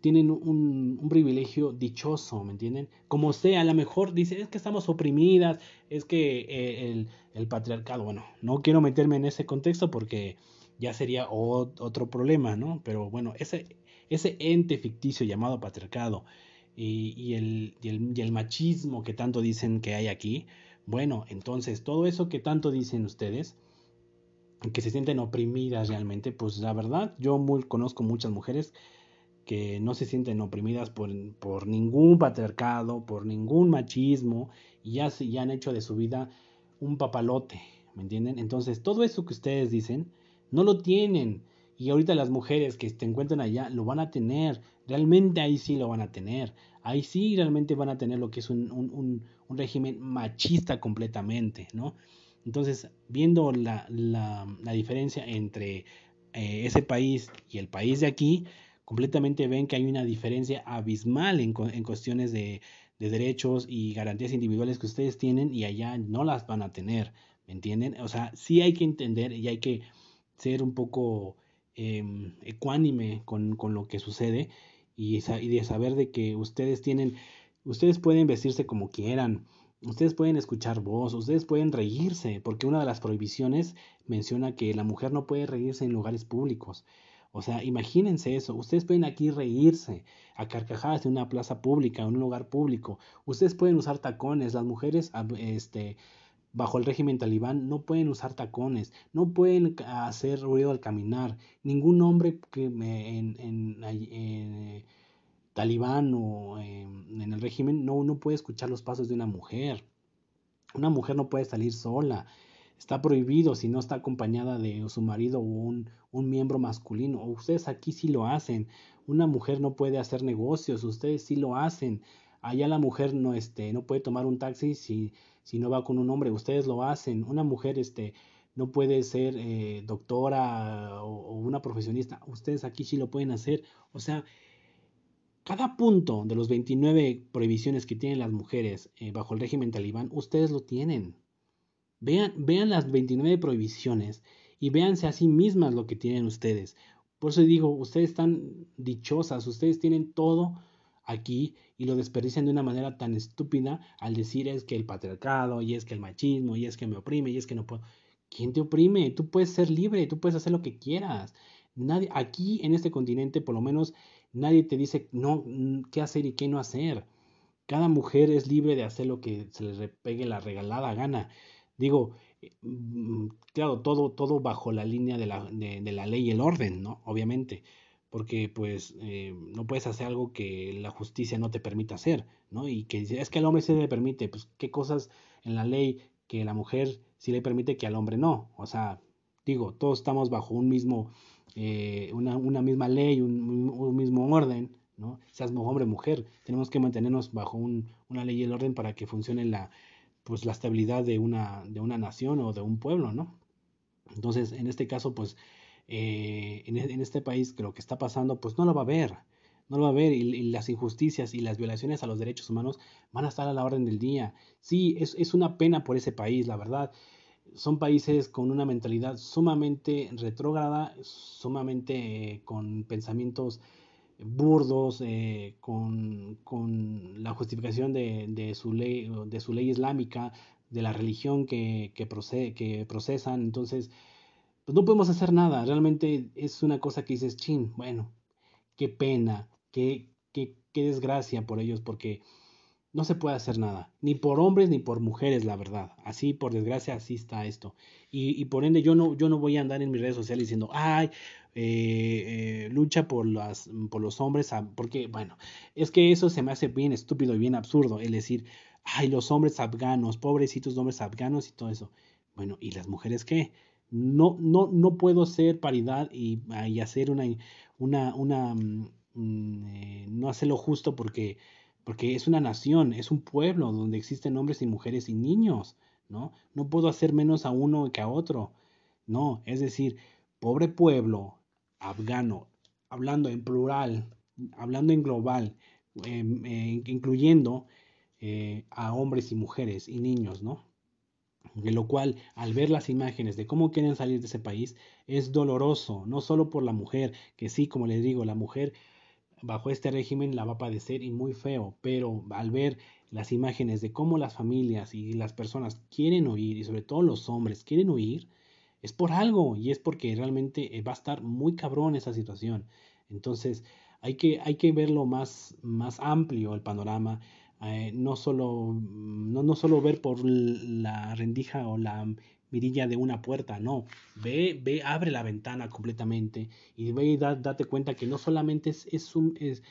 tienen un, privilegio dichoso, ¿me entienden? Como sea, a lo mejor dicen, es que estamos oprimidas, es que eh, el, el patriarcado, bueno, no quiero meterme en ese contexto porque ya sería otro problema, ¿no? Pero bueno, ese, ese ente ficticio llamado patriarcado y, el, y, el, machismo que tanto dicen que hay aquí, bueno, entonces todo eso que tanto dicen ustedes, que se sienten oprimidas realmente, pues la verdad, yo conozco muchas mujeres que no se sienten oprimidas por, por ningún patriarcado, por ningún machismo, y ya, ya han hecho de su vida un papalote, ¿me entienden? Entonces, todo eso que ustedes dicen, no lo tienen. Y ahorita las mujeres que se encuentran allá lo van a tener. Realmente ahí sí lo van a tener. Ahí sí realmente van a tener lo que es un, un, un, régimen machista completamente, ¿no? Entonces, viendo la, la, la diferencia entre eh, ese país y el país de aquí, completamente ven que hay una diferencia abismal en, en cuestiones de, de derechos y garantías individuales que ustedes tienen y allá no las van a tener, ¿me entienden? O sea, sí hay que entender y hay que ser un poco em, ecuánime con, con, lo que sucede y, y, de saber de que ustedes tienen, ustedes pueden vestirse como quieran, ustedes pueden escuchar voz, ustedes pueden reírse, porque una de las prohibiciones menciona que la mujer no puede reírse en lugares públicos. O sea, imagínense eso. Ustedes pueden aquí reírse a carcajadas en una plaza pública, en un lugar público. Ustedes pueden usar tacones. Las mujeres, este, bajo el régimen talibán no pueden usar tacones, no pueden hacer ruido al caminar. Ningún hombre que en, en, eh, talibán o en, el régimen no, no puede escuchar los pasos de una mujer. Una mujer no puede salir sola. Está prohibido si no está acompañada de su marido o un, un miembro masculino. Ustedes aquí sí lo hacen. Una mujer no puede hacer negocios. Ustedes sí lo hacen. Allá la mujer no, este, no puede tomar un taxi si si no va con un hombre, ustedes lo hacen. Una mujer este, no puede ser eh, doctora o, una profesionista, ustedes aquí sí lo pueden hacer. O sea, cada punto de los 29 prohibiciones que tienen las mujeres eh, bajo el régimen talibán, ustedes lo tienen. Vean, vean las 29 prohibiciones y véanse a sí mismas lo que tienen ustedes. Por eso digo, ustedes están dichosas, ustedes tienen todo aquí y lo desperdician de una manera tan estúpida al decir es que el patriarcado y es que el machismo y es que me oprime y es que no puedo. ¿Quién te oprime? Tú puedes ser libre, tú puedes hacer lo que quieras. Nadie, aquí en este continente, por lo menos, nadie te dice no, qué hacer y qué no hacer. Cada mujer es libre de hacer lo que se le pegue la regalada gana. Digo, mm, claro, todo, todo bajo la línea de la, de la ley y el orden, ¿no? Obviamente porque pues eh, no puedes hacer algo que la justicia no te permita hacer, ¿no? Y que es que al hombre se le permite, pues qué cosas en la ley que la mujer sí le permite que al hombre no, o sea, digo, todos estamos bajo un mismo, eh, una, una, misma ley, un, un, mismo orden, ¿no? Seas hombre o mujer, tenemos que mantenernos bajo un, una ley y el orden para que funcione la, pues la estabilidad de una, de una nación o de un pueblo, ¿no? Entonces, en este caso, pues eh, e, en, este país que lo que está pasando, pues no lo va a ver, no lo va a ver y, las injusticias y las violaciones a los derechos humanos van a estar a la orden del día. Sí, es, es una pena por ese país, la verdad. Son países con una mentalidad sumamente retrógrada, sumamente eh, con pensamientos burdos, eh, con, con, la justificación de, de, su ley, de su ley islámica, de la religión que, que, que procesan. Entonces, pues no podemos hacer nada. Realmente es una cosa que dices, chin, bueno, qué pena, qué, qué, qué desgracia por ellos, porque no se puede hacer nada, ni por hombres ni por mujeres, la verdad. Así, por desgracia, así está esto. Y, y por ende, yo no, yo no voy a andar en mis redes sociales diciendo, ay, eh, eh, lucha por, las, por los hombres, porque, bueno, es que eso se me hace bien estúpido y bien absurdo, el decir, ay, los hombres afganos, pobrecitos hombres afganos y todo eso. Bueno, ¿y las mujeres qué? No, no, no puedo ser paridad y, y hacer una, una, una mm, mm, eh, no hacerlo justo porque, porque es una nación, es un pueblo donde existen hombres y mujeres y niños, ¿no? No puedo hacer menos a uno que a otro, no, es decir, pobre pueblo afgano, hablando en plural, hablando en global, em, eh, incluyendo eh, a hombres y mujeres y niños, ¿no? Lo cual al ver las imágenes de cómo quieren salir de ese país es doloroso, no solo por la mujer, que sí, como les digo, la mujer bajo este régimen la va a padecer y muy feo, pero al ver las imágenes de cómo las familias y las personas quieren huir, y sobre todo los hombres quieren huir, es por algo y es porque realmente eh, va a estar muy cabrón esa situación. Entonces hay que, hay que verlo más, más amplio el panorama eh, no, solo, no, no solo ver por la rendija o la mirilla de una puerta, no, ve, ve, abre la ventana completamente y ve y date cuenta que no solamente es, es un, es,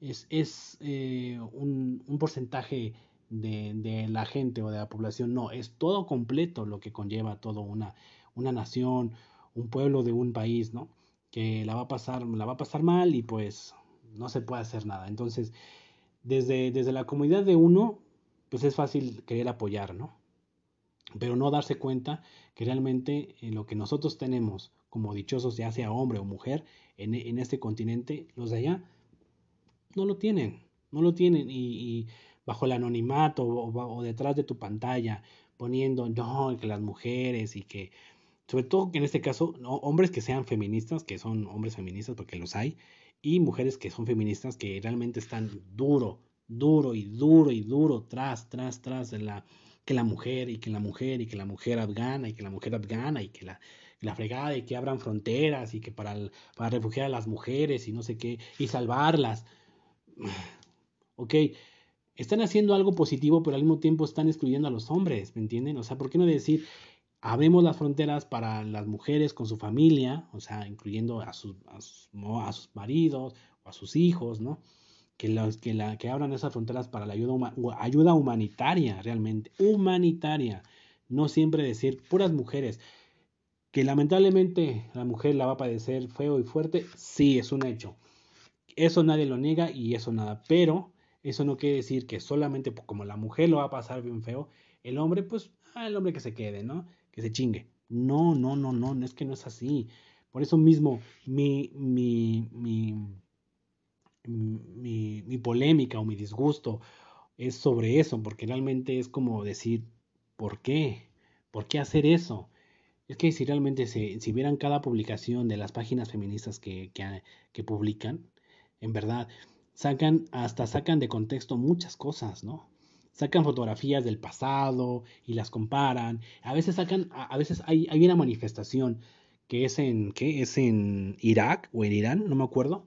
es, es eh, un, un, porcentaje de, de, la gente o de la población, no, es todo completo lo que conlleva todo una, una nación, un pueblo de un país, ¿no? Que la va a pasar, la va a pasar mal y pues no se puede hacer nada. Entonces, desde, desde la comunidad de uno, pues es fácil querer apoyar, ¿no? Pero no darse cuenta que realmente en lo que nosotros tenemos como dichosos, ya sea hombre o mujer, en, en este continente, los de allá no lo tienen, no lo tienen y, bajo el anonimato o, detrás de tu pantalla poniendo no, que las mujeres y que, sobre todo que en este caso, hombres que sean feministas, que son hombres feministas porque los hay, y mujeres que son feministas que realmente están duro, duro y duro y duro tras, tras, tras de la que la mujer y que la mujer y que la mujer afgana y que la mujer afgana y que la, la fregada y que abran fronteras y que para, para refugiar a las mujeres y no sé qué y salvarlas. <sighs> Ok, están haciendo algo positivo, pero al mismo tiempo están excluyendo a los hombres, ¿me entienden? O sea, ¿por qué no decir, abrimos las fronteras para las mujeres con su familia, o sea, incluyendo a sus, a sus, maridos o a sus hijos, ¿no? Que, los, que, la, que abran esas fronteras para la ayuda, ayuda humanitaria, realmente, humanitaria. No siempre decir puras mujeres. Que lamentablemente la mujer la va a padecer feo y fuerte, sí, es un hecho. Eso nadie lo niega y eso nada. Pero eso no quiere decir que solamente como la mujer lo va a pasar bien feo, el hombre, pues, ah, el hombre que se quede, ¿no? Que se chingue. No, no, no, no, es que no es así. Por eso mismo mi, mi, mi, mi, mi polémica o mi disgusto es sobre eso, porque realmente es como decir, ¿por qué? ¿Por qué hacer eso? es que si realmente se, si vieran cada publicación de las páginas feministas que, que, que publican, en verdad, sacan, hasta sacan de contexto muchas cosas, ¿no? Sacan fotografías del pasado y las comparan. A veces sacan, a, veces hay, hay una manifestación que es en, ¿qué? Es en Irak o en Irán, no me acuerdo,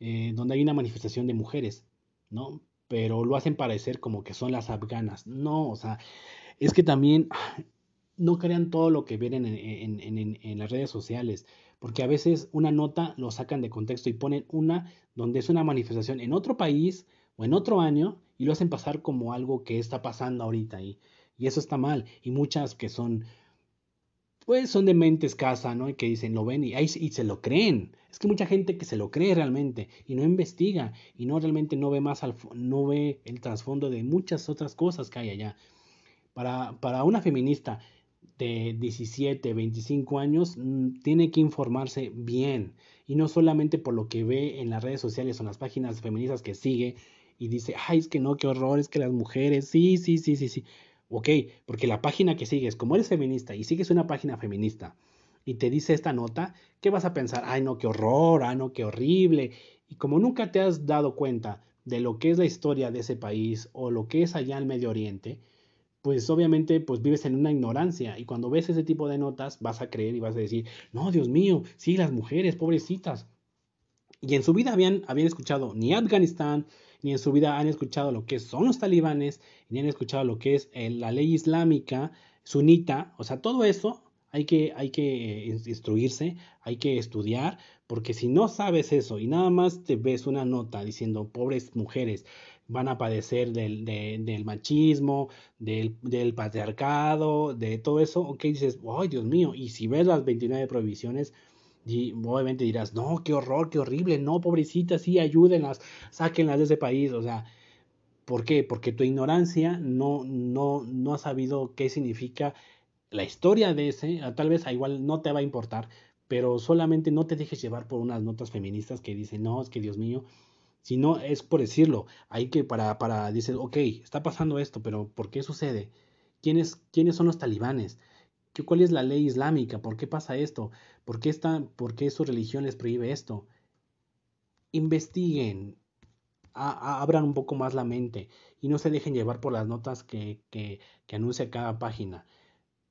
eh, donde hay una manifestación de mujeres, ¿no? Pero lo hacen parecer como que son las afganas. No, o sea, es que también <sighs> no crean todo lo que ven en, en, en, las redes sociales, porque a veces una nota lo sacan de contexto y ponen una donde es una manifestación en otro país o en otro año y lo hacen pasar como algo que está pasando ahorita y, y eso está mal. Y muchas que son, pues son de mente escasa, ¿no? Y que dicen, lo ven y, y se lo creen. Es que mucha gente que se lo cree realmente y no investiga y no realmente no ve más, al, no ve el trasfondo de muchas otras cosas que hay allá. Para, para una feminista de 17, 25 años mm, tiene que informarse bien y no solamente por lo que ve en las redes sociales o en las páginas feministas que sigue y dice, ay, es que no, qué horror, es que las mujeres, sí, sí, sí, sí, sí. Ok, porque la página que sigues, como eres feminista y sigues una página feminista y te dice esta nota, ¿qué vas a pensar? Ay, no, qué horror, ay, no, qué horrible. Y como nunca te has dado cuenta de lo que es la historia de ese país o lo que es allá en Medio Oriente, pues obviamente pues vives en una ignorancia y cuando ves ese tipo de notas vas a creer y vas a decir, no, Dios mío, sí, las mujeres, pobrecitas. Y en su vida habían, habían escuchado ni Afganistán, ni en su vida han escuchado lo que son los talibanes, ni han escuchado lo que es eh, la ley islámica sunita, o sea, todo eso hay que, hay que eh, instruirse, hay que estudiar, porque si no sabes eso y nada más te ves una nota diciendo pobres mujeres, van a padecer del, del machismo, del, del, patriarcado, de todo eso, ok, dices, ay Dios mío, y si ves las 29 prohibiciones, y obviamente dirás, no, qué horror, qué horrible, no, pobrecita, sí, ayúdenlas, sáquenlas de ese país, o sea, ¿por qué? Porque tu ignorancia no, no, no ha sabido qué significa la historia de ese, tal vez igual no te va a importar, pero solamente no te dejes llevar por unas notas feministas que dicen, no, es que Dios mío, si no es por decirlo, hay que para, para, dices, ok, está pasando esto, pero ¿por qué sucede? ¿Quiénes, quiénes son los talibanes? ¿Qué, ¿Cuál es la ley islámica? ¿Por qué pasa esto? ¿Por qué, está, ¿Por qué su religión les prohíbe esto? Investiguen, abran un poco más la mente y no se dejen llevar por las notas que, que, que anuncia cada página.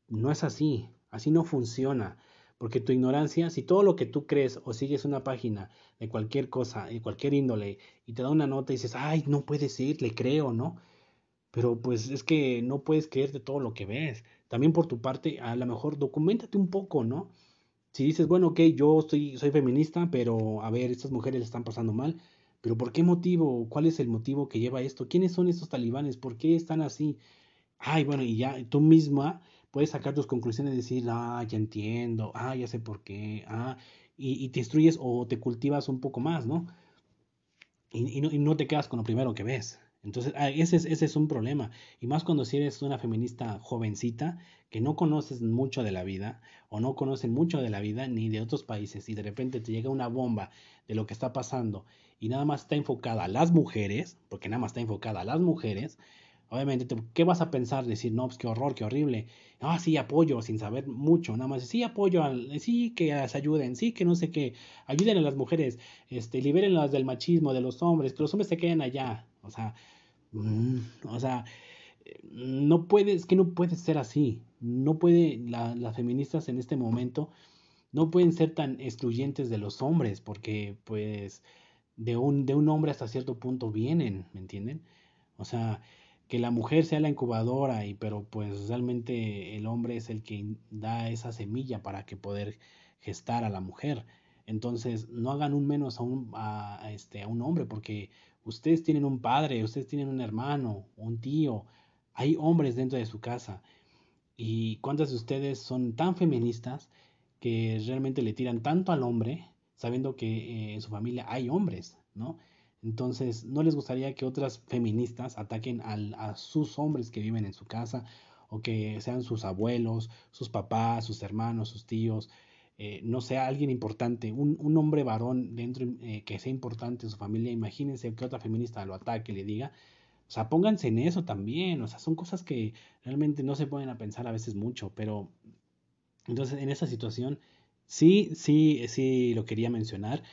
No es así, así no funciona. Porque tu ignorancia, si todo lo que tú crees o sigues una página de cualquier cosa, de cualquier índole, y te da una nota y dices, ay, no puede ser, le creo, ¿no? Pero pues es que no puedes creerte todo lo que ves. También por tu parte, a lo mejor documentate un poco, ¿no? Si dices, bueno, ok, yo estoy, soy feminista, pero a ver, estas mujeres están pasando mal, pero ¿por qué motivo? ¿Cuál es el motivo que lleva esto? ¿Quiénes son estos talibanes? ¿Por qué están así? Ay, bueno, y ya tú misma puedes sacar tus conclusiones y decir, ah, ya entiendo, ah, ya sé por qué, ah, y, te instruyes o te cultivas un poco más, ¿no? Y, no, te quedas con lo primero que ves. Entonces, ah, ese es, ese es un problema. Y más cuando si eres una feminista jovencita, que no conoces mucho de la vida, o no conocen mucho de la vida ni de otros países, y de repente te llega una bomba de lo que está pasando, y nada más está enfocada a las mujeres, porque nada más está enfocada a las mujeres, Obviamente, ¿qué vas a pensar? Decir, no, pues qué horror, qué horrible. Ah, sí, apoyo, sin saber mucho, nada más. Sí, apoyo, al, sí, que las ayuden, sí, que no sé qué. Ayuden a las mujeres, este, libérenlas del machismo, de los hombres, que los hombres se queden allá. O sea, mm, o sea, no puede, que no puede ser así. No puede, las feministas en este momento no pueden ser tan excluyentes de los hombres, porque, pues, de un, de un hombre hasta cierto punto vienen, ¿me entienden? O sea, que la mujer sea la incubadora y pero pues realmente el hombre es el que da esa semilla para que poder gestar a la mujer entonces no hagan un menos a un a, este a un hombre porque ustedes tienen un padre ustedes tienen un hermano un tío hay hombres dentro de su casa y cuántas de ustedes son tan feministas que realmente le tiran tanto al hombre sabiendo que eh, en su familia hay hombres no entonces, ¿no les gustaría que otras feministas ataquen a sus hombres que viven en su casa o que sean sus abuelos, sus papás, sus hermanos, sus tíos? Eh, no sea alguien importante, un, hombre varón dentro eh, que sea importante en su familia, imagínense que otra feminista lo ataque, le diga, o sea, pónganse en eso también, o sea, son cosas que realmente no se a pensar a veces mucho, pero Entonces, en esa situación, sí, sí, sí lo quería mencionar.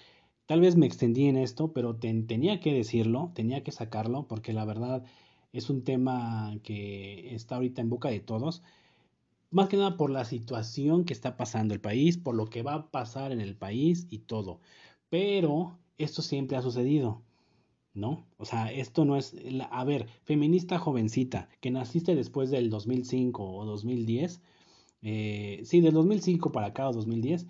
Tal vez me extendí en esto, pero tenía que decirlo, tenía que sacarlo, porque la verdad es un tema que está ahorita en boca de todos. Más que nada por la situación que está pasando el país, por lo que va a pasar en el país y todo. Pero esto siempre ha sucedido. ¿no? O sea, esto no es, a ver, feminista jovencita, que naciste después del 2005 o 2010, eh, sí, del 2005 para acá o 2010,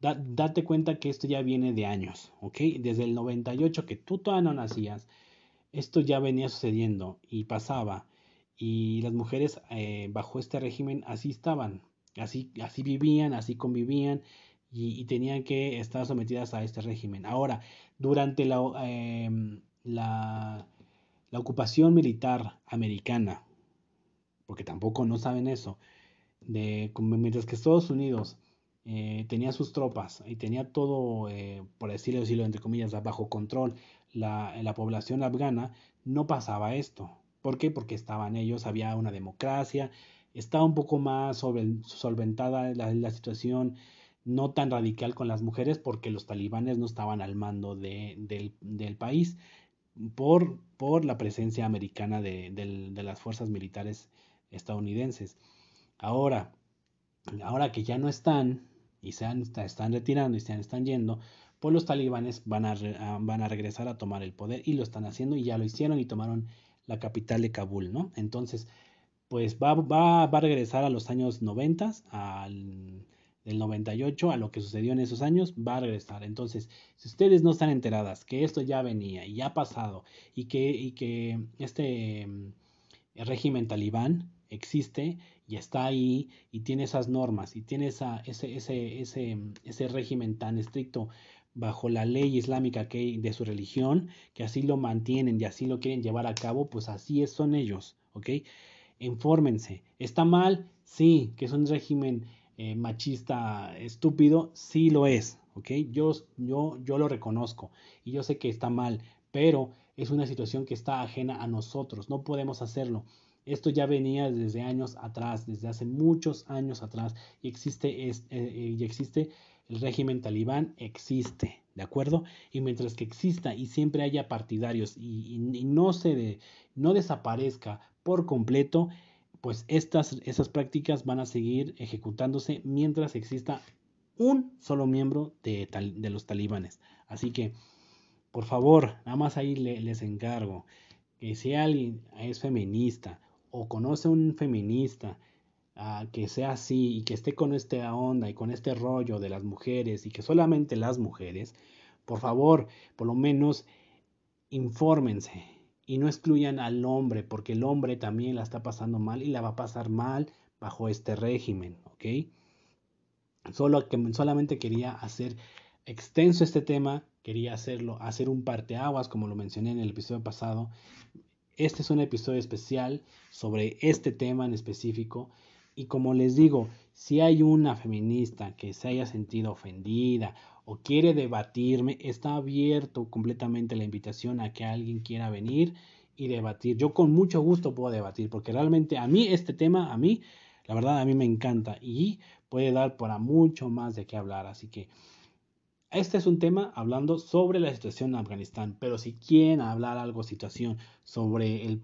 date cuenta que esto ya viene de años, ¿ok? Desde el 98 que tú todavía no nacías, esto ya venía sucediendo y pasaba, y las mujeres eh, bajo este régimen así estaban, así, así vivían, así convivían, y, tenían que estar sometidas a este régimen. Ahora, durante la... Em, la, ocupación militar americana, porque tampoco no saben eso, de, mientras que Estados Unidos eh, tenía sus tropas y tenía todo, eh, por decirlo, decirlo entre comillas, bajo control la, la, población afgana, no pasaba esto. ¿Por qué? Porque estaban ellos, había una democracia, estaba un poco más solventada la, situación, no tan radical con las mujeres, porque los talibanes no estaban al mando de, del, país por, la presencia americana de, las fuerzas militares estadounidenses. Ahora, ahora que ya no están y se están retirando y se están yendo, pues los talibanes van a, van a regresar a tomar el poder y lo están haciendo y ya lo hicieron y tomaron la capital de Kabul, ¿no? Entonces, pues va, va, va a regresar a los años 90, al, del 98 a lo que sucedió en esos años va a regresar. Entonces, si ustedes no están enteradas que esto ya venía y ya ha pasado y que, y que este mm, régimen talibán existe y está ahí y tiene esas normas y tiene esa, ese, ese, ese, ese régimen tan estricto bajo la ley islámica que de su religión, que así lo mantienen y así lo quieren llevar a cabo, pues así son ellos, ¿ok? Infórmense. ¿Está mal? Sí, que es un régimen eh, machista estúpido, sí lo es, ¿ok? Yo, yo, yo lo reconozco y yo sé que está mal, pero es una situación que está ajena a nosotros, no podemos hacerlo. Esto ya venía desde años atrás, desde hace muchos años atrás, y existe, es, eh, eh, y existe el régimen talibán, existe, ¿de acuerdo? Y mientras que exista y siempre haya partidarios y, no se no desaparezca por completo, pues estas, esas prácticas van a seguir ejecutándose mientras exista un solo miembro de, de los talibanes. Así que, por favor, nada más ahí les encargo que si alguien es feminista o conoce a un feminista que sea así y que esté con esta onda y con este rollo de las mujeres y que solamente las mujeres, por favor, por lo menos infórmense, y no excluyan al hombre, porque el hombre también la está pasando mal y la va a pasar mal bajo este régimen, ¿ok? Solo que solamente quería hacer extenso este tema, quería hacerlo, hacer un parteaguas, como lo mencioné en el episodio pasado. Este es un episodio especial sobre este tema en específico. Y como les digo, si hay una feminista que se haya sentido ofendida o quiere debatirme, está abierto completamente la invitación a que alguien quiera venir y debatir. Yo con mucho gusto puedo debatir, porque realmente a mí este tema, a mí, la verdad, a mí me encanta y puede dar para mucho más de qué hablar. Así que este es un tema hablando sobre la situación en Afganistán, pero si quieren hablar algo, situación sobre el,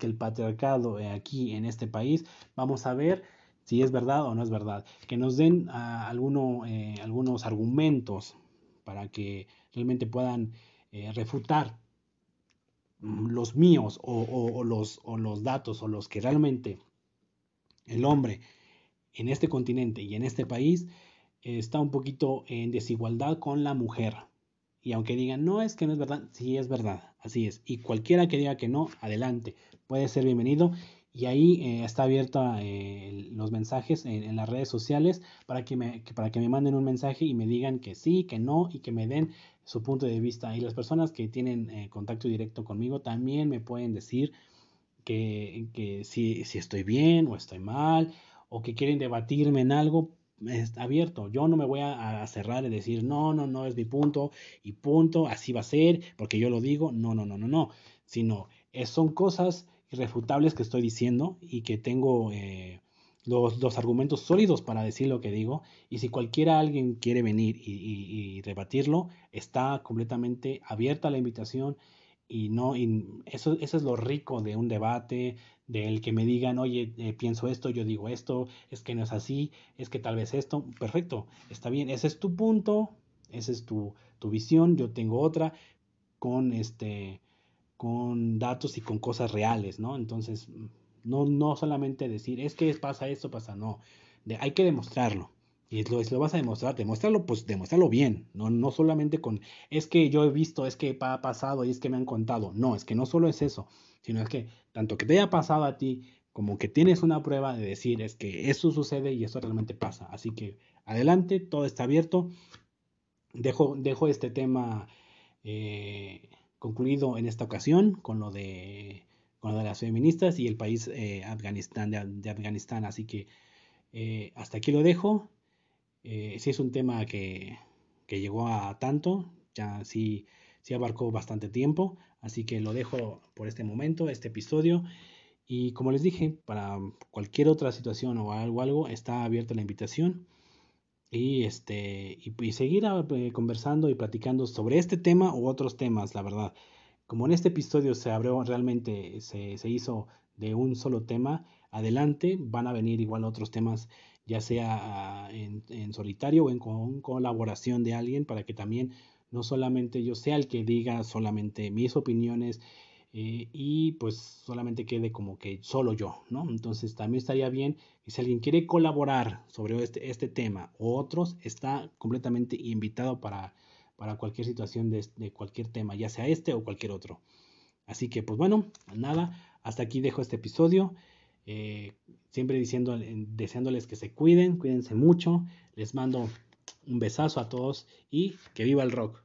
el patriarcado aquí en este país, vamos a ver si es verdad o no es verdad, que nos den ah, alguno, eh, algunos argumentos para que realmente puedan eh, refutar los míos o, los, o los datos o los que realmente el hombre en este continente y en este país está un poquito en desigualdad con la mujer. Y aunque digan, no es que no es verdad, sí es verdad, así es. Y cualquiera que diga que no, adelante, puede ser bienvenido y ahí eh, está abierta eh, los mensajes en, las redes sociales para que, me, para que me manden un mensaje y me digan que sí, que no y que me den su punto de vista. Y las personas que tienen eh, contacto directo conmigo también me pueden decir que, que si, si, estoy bien o estoy mal o que quieren debatirme en algo. Está abierto. Yo no me voy a, cerrar y decir, no, no, no es mi punto y punto, así va a ser, porque yo lo digo. No, no, no, no, no. Sino son cosas irrefutables que estoy diciendo y que tengo eh, los, argumentos sólidos para decir lo que digo. Y si cualquiera alguien quiere venir y, rebatirlo, está completamente abierta la invitación. Y no, eso, eso es lo rico de un debate, del que me digan, oye, eh, pienso esto, yo digo esto, es que no es así, es que tal vez esto, perfecto, está bien, ese es tu punto, esa es tu, tu visión, yo tengo otra, con este, con datos y con cosas reales, ¿no? Entonces, no, no solamente decir, es que pasa esto, pasa, no. hay que demostrarlo. Y lo, lo vas a demostrar, demostrarlo, pues demostrarlo bien, no, no solamente con, es que yo he visto, es que ha pasado y es que me han contado. No, es que no solo es eso, sino es que tanto que te haya pasado a ti, como que tienes una prueba de decir, es que eso sucede y eso realmente pasa. Así que adelante, todo está abierto. Dejo, dejo este tema eh, concluido en esta ocasión con lo de con de las feministas y el país eh, Afganistán, de, Afganistán. Así que eh, hasta aquí lo dejo. Eh, sí es un tema que, que, llegó a tanto, ya sí, sí abarcó bastante tiempo, así que lo dejo por este momento, este episodio. Y como les dije, para cualquier otra situación o algo, algo está abierta la invitación. Y, este, y, seguir conversando y platicando sobre este tema u otros temas, la verdad como en este episodio se abrió realmente, se, se hizo de un solo tema, adelante van a venir igual otros temas, ya sea ah, en, en solitario o en con colaboración de alguien, para que también no solamente yo sea el que diga solamente mis opiniones eh, y pues solamente quede como que solo yo, ¿no? Entonces también estaría bien que si alguien quiere colaborar sobre este, este tema o otros, está completamente invitado para para cualquier situación de, cualquier tema, ya sea este o cualquier otro. Así que, pues bueno, nada, hasta aquí dejo este episodio. Eh, siempre diciendo, deseándoles que se cuiden, cuídense mucho. Les mando un besazo a todos y que viva el rock.